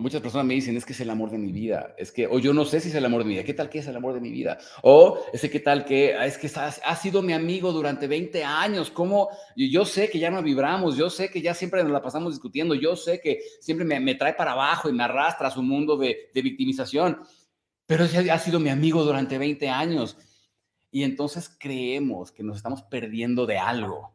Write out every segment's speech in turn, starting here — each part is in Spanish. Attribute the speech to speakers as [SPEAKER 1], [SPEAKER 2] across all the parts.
[SPEAKER 1] Muchas personas me dicen, es que es el amor de mi vida, es que, o yo no sé si es el amor de mi vida, ¿qué tal que es el amor de mi vida? O ese qué tal que, ah, es que ha, sido mi amigo durante 20 años, ¿cómo? Yo sé que ya no vibramos, yo sé que ya siempre nos la pasamos discutiendo, yo sé que siempre me, trae para abajo y me arrastra a su mundo de, de victimización, pero ese ha sido mi amigo durante 20 años. Y entonces creemos que nos estamos perdiendo de algo.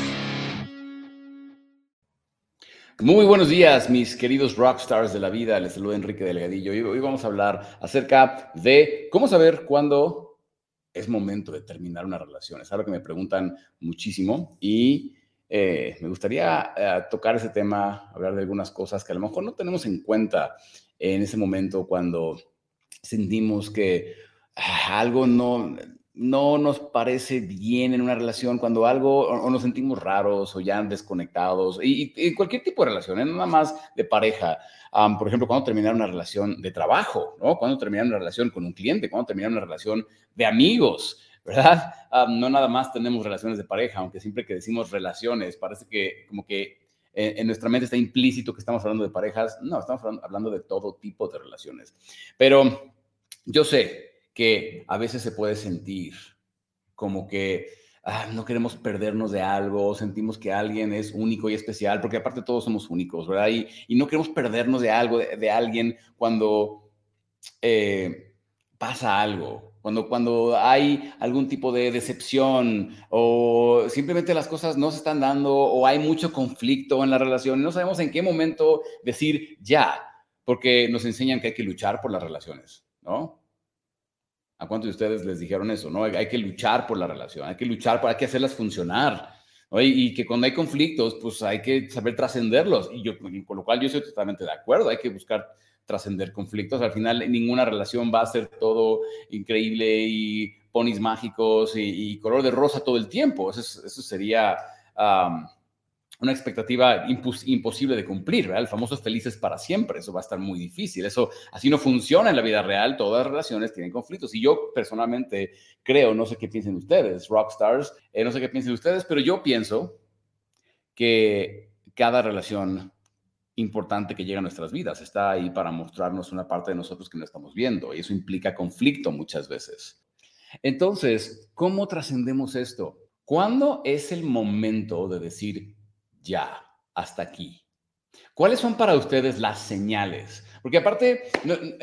[SPEAKER 1] Muy buenos días, mis queridos rockstars de la vida. Les saluda Enrique Delgadillo hoy vamos a hablar acerca de cómo saber cuándo es momento de terminar una relación. Es algo que me preguntan muchísimo y eh, me gustaría eh, tocar ese tema, hablar de algunas cosas que a lo mejor no tenemos en cuenta en ese momento cuando sentimos que ah, algo no, no nos parece bien en una relación, cuando algo o, nos sentimos raros o ya desconectados, y, cualquier tipo de relación, ¿eh? nada más de pareja. por ejemplo, cuando terminar una relación de trabajo, ¿no? Cuando terminar una relación con un cliente, cuando terminar una relación de amigos, ¿verdad? no nada más tenemos relaciones de pareja, aunque siempre que decimos relaciones, parece que como que en, en nuestra mente está implícito que estamos hablando de parejas. No, estamos hablando de todo tipo de relaciones. Pero yo sé que a veces se puede sentir como que ah, no queremos perdernos de algo, sentimos que alguien es único y especial, porque aparte todos somos únicos, ¿verdad? Y, no queremos perdernos de algo, de, alguien cuando eh, pasa algo, cuando, cuando hay algún tipo de decepción o simplemente las cosas no se están dando o hay mucho conflicto en la relación y no sabemos en qué momento decir ya, porque nos enseñan que hay que luchar por las relaciones, ¿no? ¿A cuántos de ustedes les dijeron eso? ¿no? Hay que luchar por la relación, hay que luchar, para, hay que hacerlas funcionar. Y, que cuando hay conflictos, pues hay que saber trascenderlos. Y yo, con lo cual yo estoy totalmente de acuerdo, hay que buscar trascender conflictos. Al final, ninguna relación va a ser todo increíble y ponis mágicos y, color de rosa todo el tiempo. Eso, eso sería una expectativa imposible de cumplir, ¿verdad? El famoso felices para siempre, eso va a estar muy difícil, eso así no funciona en la vida real, todas las relaciones tienen conflictos y yo personalmente creo, no sé qué piensen ustedes, rockstars, eh, no sé qué piensen ustedes, pero yo pienso que cada relación importante que llega a nuestras vidas está ahí para mostrarnos una parte de nosotros que no estamos viendo y eso implica conflicto muchas veces. Entonces, ¿cómo trascendemos esto? ¿Cuándo es el momento de decir, ya, hasta aquí. ¿Cuáles son para ustedes las señales? Porque aparte,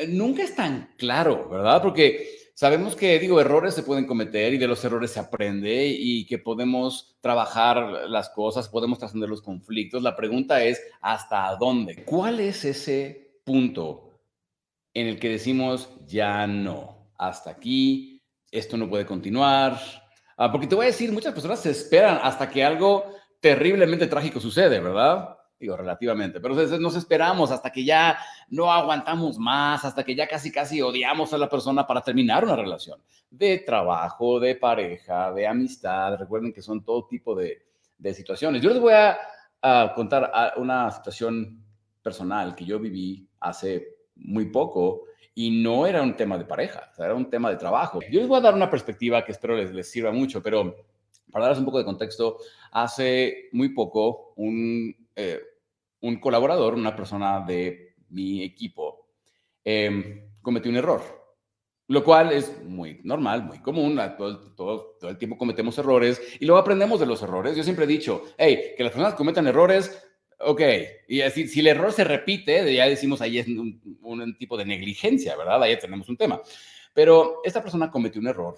[SPEAKER 1] nunca es tan claro, ¿verdad? Porque sabemos que, digo, errores se pueden cometer y de los errores se aprende y que podemos trabajar las cosas, podemos trascender los conflictos. La pregunta es, ¿hasta dónde? ¿Cuál es ese punto en el que decimos, ya no, hasta aquí, esto no puede continuar? Ah, porque te voy a decir, muchas personas se esperan hasta que algo terriblemente trágico sucede, ¿verdad? Digo, relativamente, pero nos esperamos hasta que ya no aguantamos más, hasta que ya casi, casi odiamos a la persona para terminar una relación de trabajo, de pareja, de amistad. Recuerden que son todo tipo de, situaciones. Yo les voy a, contar una situación personal que yo viví hace muy poco y no era un tema de pareja, era un tema de trabajo. Yo les voy a dar una perspectiva que espero les, les sirva mucho, pero para darles un poco de contexto, hace muy poco un, eh, un colaborador, una persona de mi equipo, em, cometió un error, lo cual es muy normal, muy común. Todo, todo, todo, el tiempo cometemos errores y luego aprendemos de los errores. Yo siempre he dicho, hey, que las personas cometan errores, ok, y así, si el error se repite, ya decimos ahí es un, un tipo de negligencia, ¿verdad? Ahí tenemos un tema. Pero esta persona cometió un error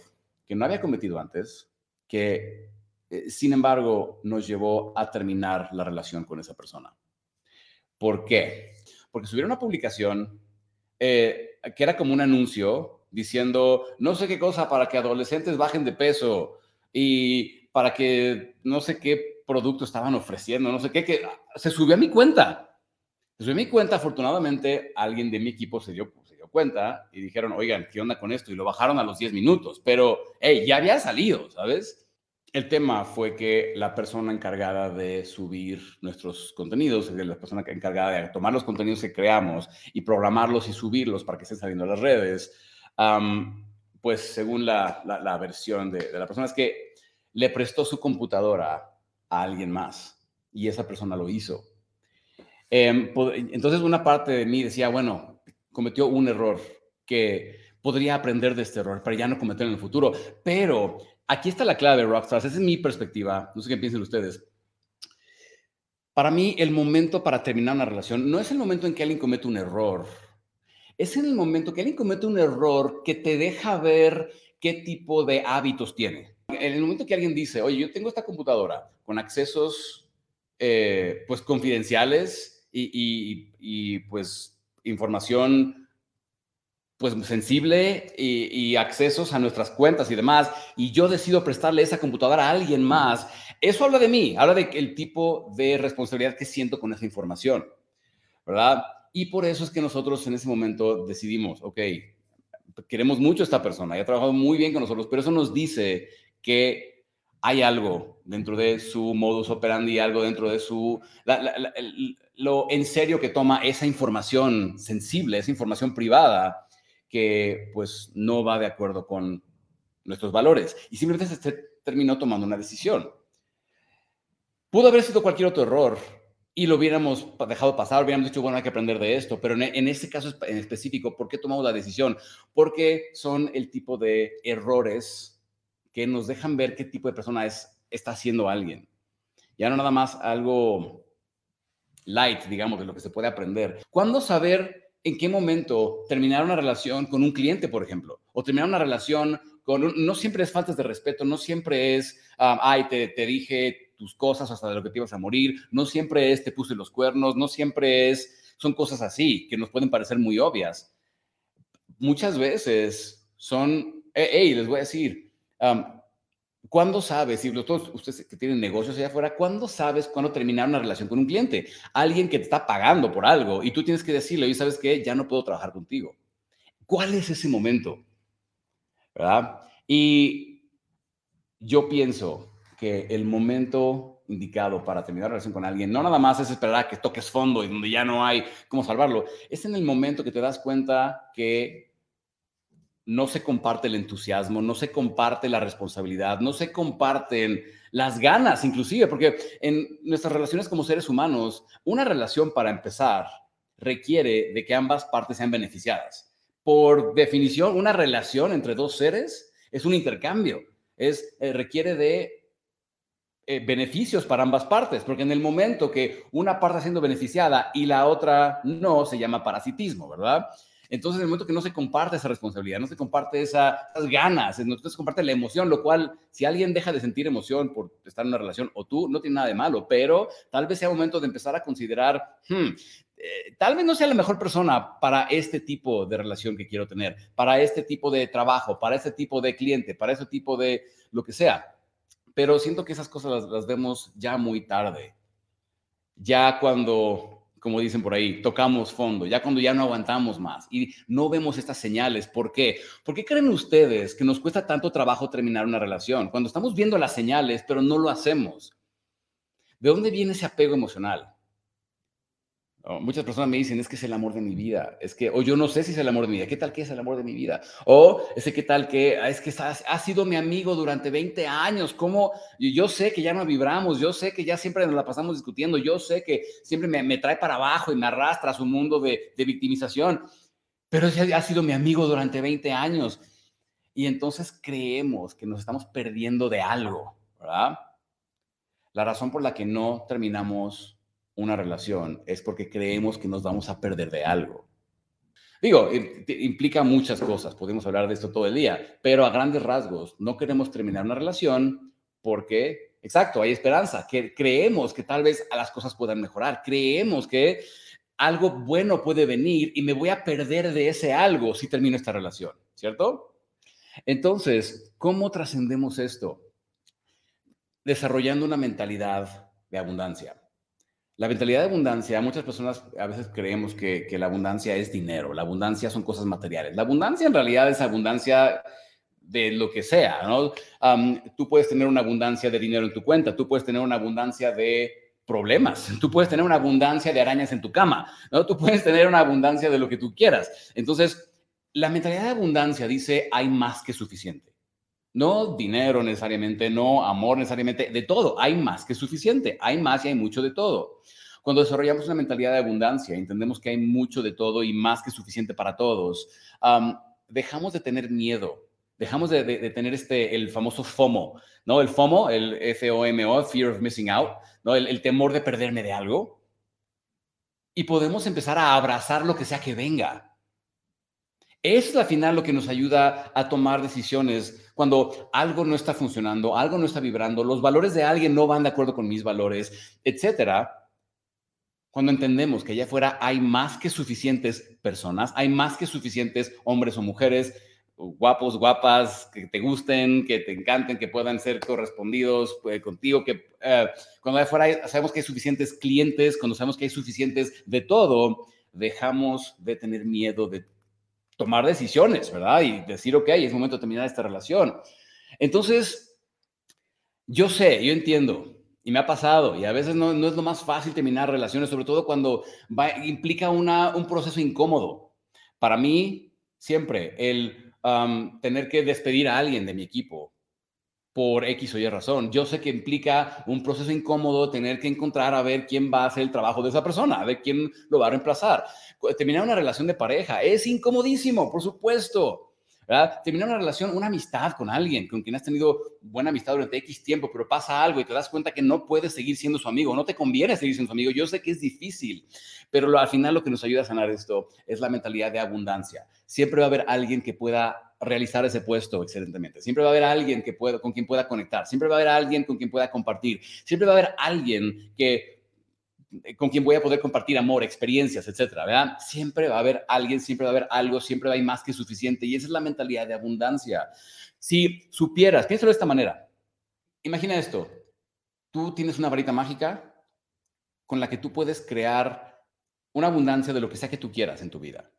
[SPEAKER 1] que no había cometido antes, que eh, sin embargo nos llevó a terminar la relación con esa persona. ¿Por qué? Porque subieron una publicación eh, que era como un anuncio diciendo no sé qué cosa para que adolescentes bajen de peso y para que no sé qué producto estaban ofreciendo, no sé qué, que se subió a mi cuenta. Se subió a mi cuenta, afortunadamente alguien de mi equipo se dio, dio cuenta y dijeron, oigan, ¿qué onda con esto? Y lo bajaron a los 10 minutos, pero, hey, ya había salido, ¿sabes? el tema fue que la persona encargada de subir nuestros contenidos, la persona encargada de tomar los contenidos que creamos y programarlos y subirlos para que estén saliendo a las redes, pues según la, versión de, la persona es que le prestó su computadora a alguien más y esa persona lo hizo. Em, entonces una parte de mí decía, bueno, cometió un error que podría aprender de este error para ya no cometerlo en el futuro, pero aquí está la clave, Rockstars. Esa es mi perspectiva. No sé qué piensen ustedes. Para mí, el momento para terminar una relación no es el momento en que alguien comete un error. Es en el momento que alguien comete un error que te deja ver qué tipo de hábitos tiene. En el momento que alguien dice, oye, yo tengo esta computadora con accesos eh, pues confidenciales y, y pues información pues sensible y, accesos a nuestras cuentas y demás, y yo decido prestarle esa computadora a alguien más, eso habla de mí, habla de el tipo de responsabilidad que siento con esa información, ¿verdad? Y por eso es que nosotros en ese momento decidimos, ok, queremos mucho a esta persona, ha trabajado muy bien con nosotros, pero eso nos dice que hay algo dentro de su modus operandi, algo dentro de su, lo en serio que toma esa información sensible, esa información privada, que pues no va de acuerdo con nuestros valores y simplemente se terminó tomando una decisión. Pudo haber sido cualquier otro error y lo hubiéramos dejado pasar, hubiéramos dicho, bueno, hay que aprender de esto, pero en, en este caso en específico, ¿por qué tomamos la decisión? Porque son el tipo de errores que nos dejan ver qué tipo de persona es, está haciendo alguien. Ya no nada más algo light, digamos, de lo que se puede aprender. ¿Cuándo saber en qué momento terminar una relación con un cliente, por ejemplo, o terminar una relación con no siempre es faltas de respeto, no siempre es, ay, te, te, dije tus cosas hasta de lo que te ibas a morir, no siempre es te puse los cuernos, no siempre es, son cosas así que nos pueden parecer muy obvias. Muchas veces son, hey, les voy a decir, ¿Cuándo sabes, si todos ustedes que tienen negocios allá afuera, ¿cuándo sabes cuándo terminar una relación con un cliente? Alguien que te está pagando por algo y tú tienes que decirle, y sabes que ya no puedo trabajar contigo. ¿Cuál es ese momento? ¿Verdad? Y yo pienso que el momento indicado para terminar una relación con alguien no nada más es esperar a que toques fondo y donde ya no hay cómo salvarlo, es en el momento que te das cuenta que no se comparte el entusiasmo, no se comparte la responsabilidad, no se comparten las ganas inclusive, porque en nuestras relaciones como seres humanos, una relación para empezar requiere de que ambas partes sean beneficiadas. Por definición, una relación entre dos seres es un intercambio, es, eh, requiere de eh, beneficios para ambas partes, porque en el momento que una parte está siendo beneficiada y la otra no, se llama parasitismo, ¿verdad? Entonces, en el momento que no se comparte esa responsabilidad, no se comparte esas ganas, no se comparte la emoción, lo cual, si alguien deja de sentir emoción por estar en una relación o tú, no tiene nada de malo, pero tal vez sea momento de empezar a considerar, hmm, eh, tal vez no sea la mejor persona para este tipo de relación que quiero tener, para este tipo de trabajo, para este tipo de cliente, para ese tipo de lo que sea. Pero siento que esas cosas las vemos ya muy tarde. Ya cuando como dicen por ahí, tocamos fondo, ya cuando ya no aguantamos más y no vemos estas señales. ¿Por qué? ¿Por qué creen ustedes que nos cuesta tanto trabajo terminar una relación? Cuando estamos viendo las señales, pero no lo hacemos. ¿De dónde viene ese apego emocional? Muchas personas me dicen, es que es el amor de mi vida, es que, o yo no sé si es el amor de mi vida, ¿qué tal que es el amor de mi vida? O ese qué tal que, ah, es que ha, sido mi amigo durante 20 años, ¿cómo? Yo sé que ya no vibramos, yo sé que ya siempre nos la pasamos discutiendo, yo sé que siempre me, trae para abajo y me arrastra a su mundo de, de victimización, pero ese ha sido mi amigo durante 20 años. Y entonces creemos que nos estamos perdiendo de algo, ¿verdad? La razón por la que no terminamos una relación es porque creemos que nos vamos a perder de algo. Digo, implica muchas cosas, podemos hablar de esto todo el día, pero a grandes rasgos, no queremos terminar una relación porque, exacto, hay esperanza, que creemos que tal vez las cosas puedan mejorar, creemos que algo bueno puede venir y me voy a perder de ese algo si termino esta relación, ¿cierto? Entonces, ¿cómo trascendemos esto? Desarrollando una mentalidad de abundancia. La mentalidad de abundancia, muchas personas a veces creemos que, la abundancia es dinero, la abundancia son cosas materiales. La abundancia en realidad es abundancia de lo que sea, ¿no? tú puedes tener una abundancia de dinero en tu cuenta, tú puedes tener una abundancia de problemas, tú puedes tener una abundancia de arañas en tu cama, ¿no? Tú puedes tener una abundancia de lo que tú quieras. Entonces, la mentalidad de abundancia dice hay más que suficiente. No dinero necesariamente, no amor necesariamente, de todo, hay más que suficiente, hay más y hay mucho de todo. Cuando desarrollamos una mentalidad de abundancia, entendemos que hay mucho de todo y más que suficiente para todos, dejamos de tener miedo, dejamos de, tener este, el famoso FOMO, ¿no? El FOMO, el F-O-M-O, Fear of Missing Out, ¿no? El, el temor de perderme de algo. Y podemos empezar a abrazar lo que sea que venga. Es al final lo que nos ayuda a tomar decisiones cuando algo no está funcionando, algo no está vibrando, los valores de alguien no van de acuerdo con mis valores, etcétera. Cuando entendemos que allá afuera hay más que suficientes personas, hay más que suficientes hombres o mujeres guapos, guapas, que te gusten, que te encanten, que puedan ser correspondidos eh, contigo, que eh, cuando allá afuera sabemos que hay suficientes clientes, cuando sabemos que hay suficientes de todo, dejamos de tener miedo de tomar decisiones, ¿verdad? Y decir, ok, es momento de terminar esta relación. Entonces, yo sé, yo entiendo, y me ha pasado, y a veces no, es lo más fácil terminar relaciones, sobre todo cuando implica una, un proceso incómodo. Para mí, siempre, el tener que despedir a alguien de mi equipo por X o Y razón. Yo sé que implica un proceso incómodo tener que encontrar a ver quién va a hacer el trabajo de esa persona, a ver quién lo va a reemplazar terminar una relación de pareja es incomodísimo, por supuesto. Terminar una relación, una amistad con alguien con quien has tenido buena amistad durante X tiempo, pero pasa algo y te das cuenta que no puedes seguir siendo su amigo, no te conviene seguir siendo su amigo. Yo sé que es difícil, pero al final lo que nos ayuda a sanar esto es la mentalidad de abundancia. Siempre va a haber alguien que pueda realizar ese puesto excelentemente. Siempre va a haber alguien que con quien pueda conectar. Siempre va a haber alguien con quien pueda compartir. Siempre va a haber alguien que eh, con quien voy a poder compartir amor, experiencias, etcétera, ¿verdad? Siempre va a haber alguien, siempre va a haber algo, siempre hay más que suficiente y esa es la mentalidad de abundancia. Si supieras, piénsalo de esta manera. Imagina esto. Tú tienes una varita mágica con la que tú puedes crear una abundancia de lo que sea que tú quieras en tu vida.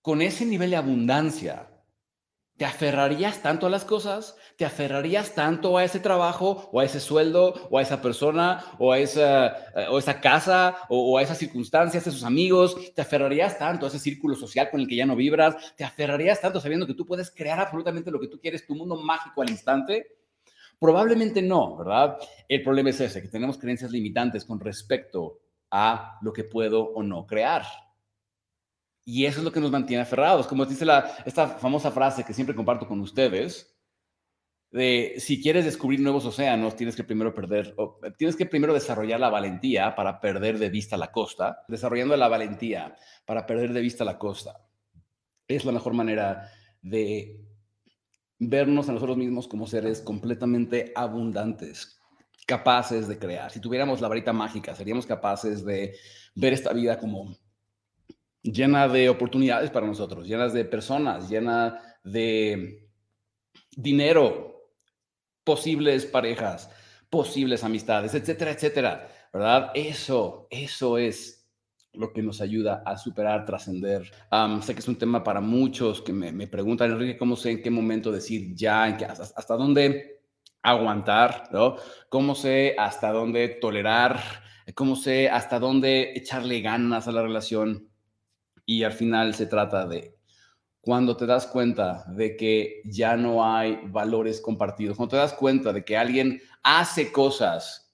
[SPEAKER 1] Con ese nivel de abundancia, ¿Te aferrarías tanto a las cosas? ¿Te aferrarías tanto a ese trabajo o a ese sueldo o a esa persona o a esa, eh, o esa casa o, a esas circunstancias, a esos amigos? ¿Te aferrarías tanto a ese círculo social con el que ya no vibras? ¿Te aferrarías tanto sabiendo que tú puedes crear absolutamente lo que tú quieres, tu mundo mágico al instante? Probablemente no, ¿verdad? El problema es ese, que tenemos creencias limitantes con respecto a lo que puedo o no crear. Y eso es lo que nos mantiene aferrados. Como dice la, esta famosa frase que siempre comparto con ustedes, de si quieres descubrir nuevos océanos, tienes que primero perder, tienes que primero desarrollar la valentía para perder de vista la costa. Desarrollando la valentía para perder de vista la costa es la mejor manera de vernos a nosotros mismos como seres completamente abundantes, capaces de crear. Si tuviéramos la varita mágica, seríamos capaces de ver esta vida como llena de oportunidades para nosotros, llenas de personas, llena de dinero, posibles parejas, posibles amistades, etcétera, etcétera, ¿verdad? Eso, eso es lo que nos ayuda a superar, trascender. sé que es un tema para muchos que me, preguntan, Enrique, ¿cómo sé en qué momento decir ya, en qué, hasta, hasta dónde aguantar, ¿no? ¿Cómo sé hasta dónde tolerar? ¿Cómo sé hasta dónde echarle ganas a la relación? Y al final se trata de cuando te das cuenta de que ya no hay valores compartidos, cuando te das cuenta de que alguien hace cosas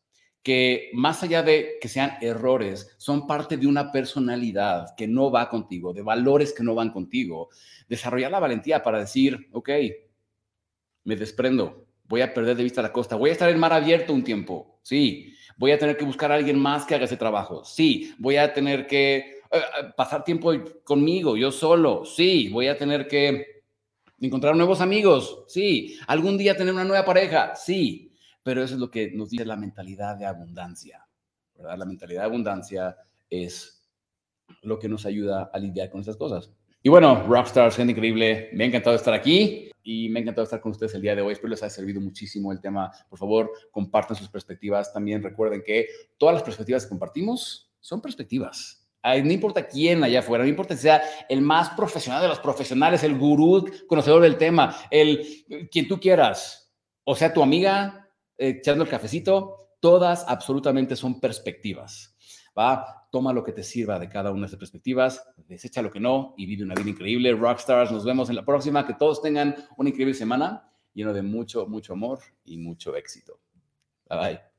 [SPEAKER 1] que más allá de que sean errores, son parte de una personalidad que no va contigo, de valores que no van contigo, desarrollar la valentía para decir, ok, me desprendo, voy a perder de vista la costa, voy a estar en mar abierto un tiempo, sí, voy a tener que buscar a alguien más que haga ese trabajo, sí, voy a tener que pasar tiempo conmigo, yo solo, sí, voy a tener que encontrar nuevos amigos, sí, algún día tener una nueva pareja, sí, pero eso es lo que nos dice la mentalidad de abundancia, ¿verdad? La mentalidad de abundancia es lo que nos ayuda a lidiar con esas cosas. Y bueno, Rockstars, gente increíble, me ha encantado estar aquí y me ha encantado estar con ustedes el día de hoy. Espero les haya servido muchísimo el tema. Por favor, compartan sus perspectivas. También recuerden que todas las perspectivas que compartimos son perspectivas no importa quién allá afuera, no importa si sea el más profesional de los profesionales, el gurú conocedor del tema, el quien tú quieras, o sea, tu amiga eh, echando el cafecito, todas absolutamente son perspectivas. ¿va? Toma lo que te sirva de cada una de esas perspectivas, desecha lo que no y vive una vida increíble. Rockstars, nos vemos en la próxima. Que todos tengan una increíble semana lleno de mucho, mucho amor y mucho éxito. Bye bye.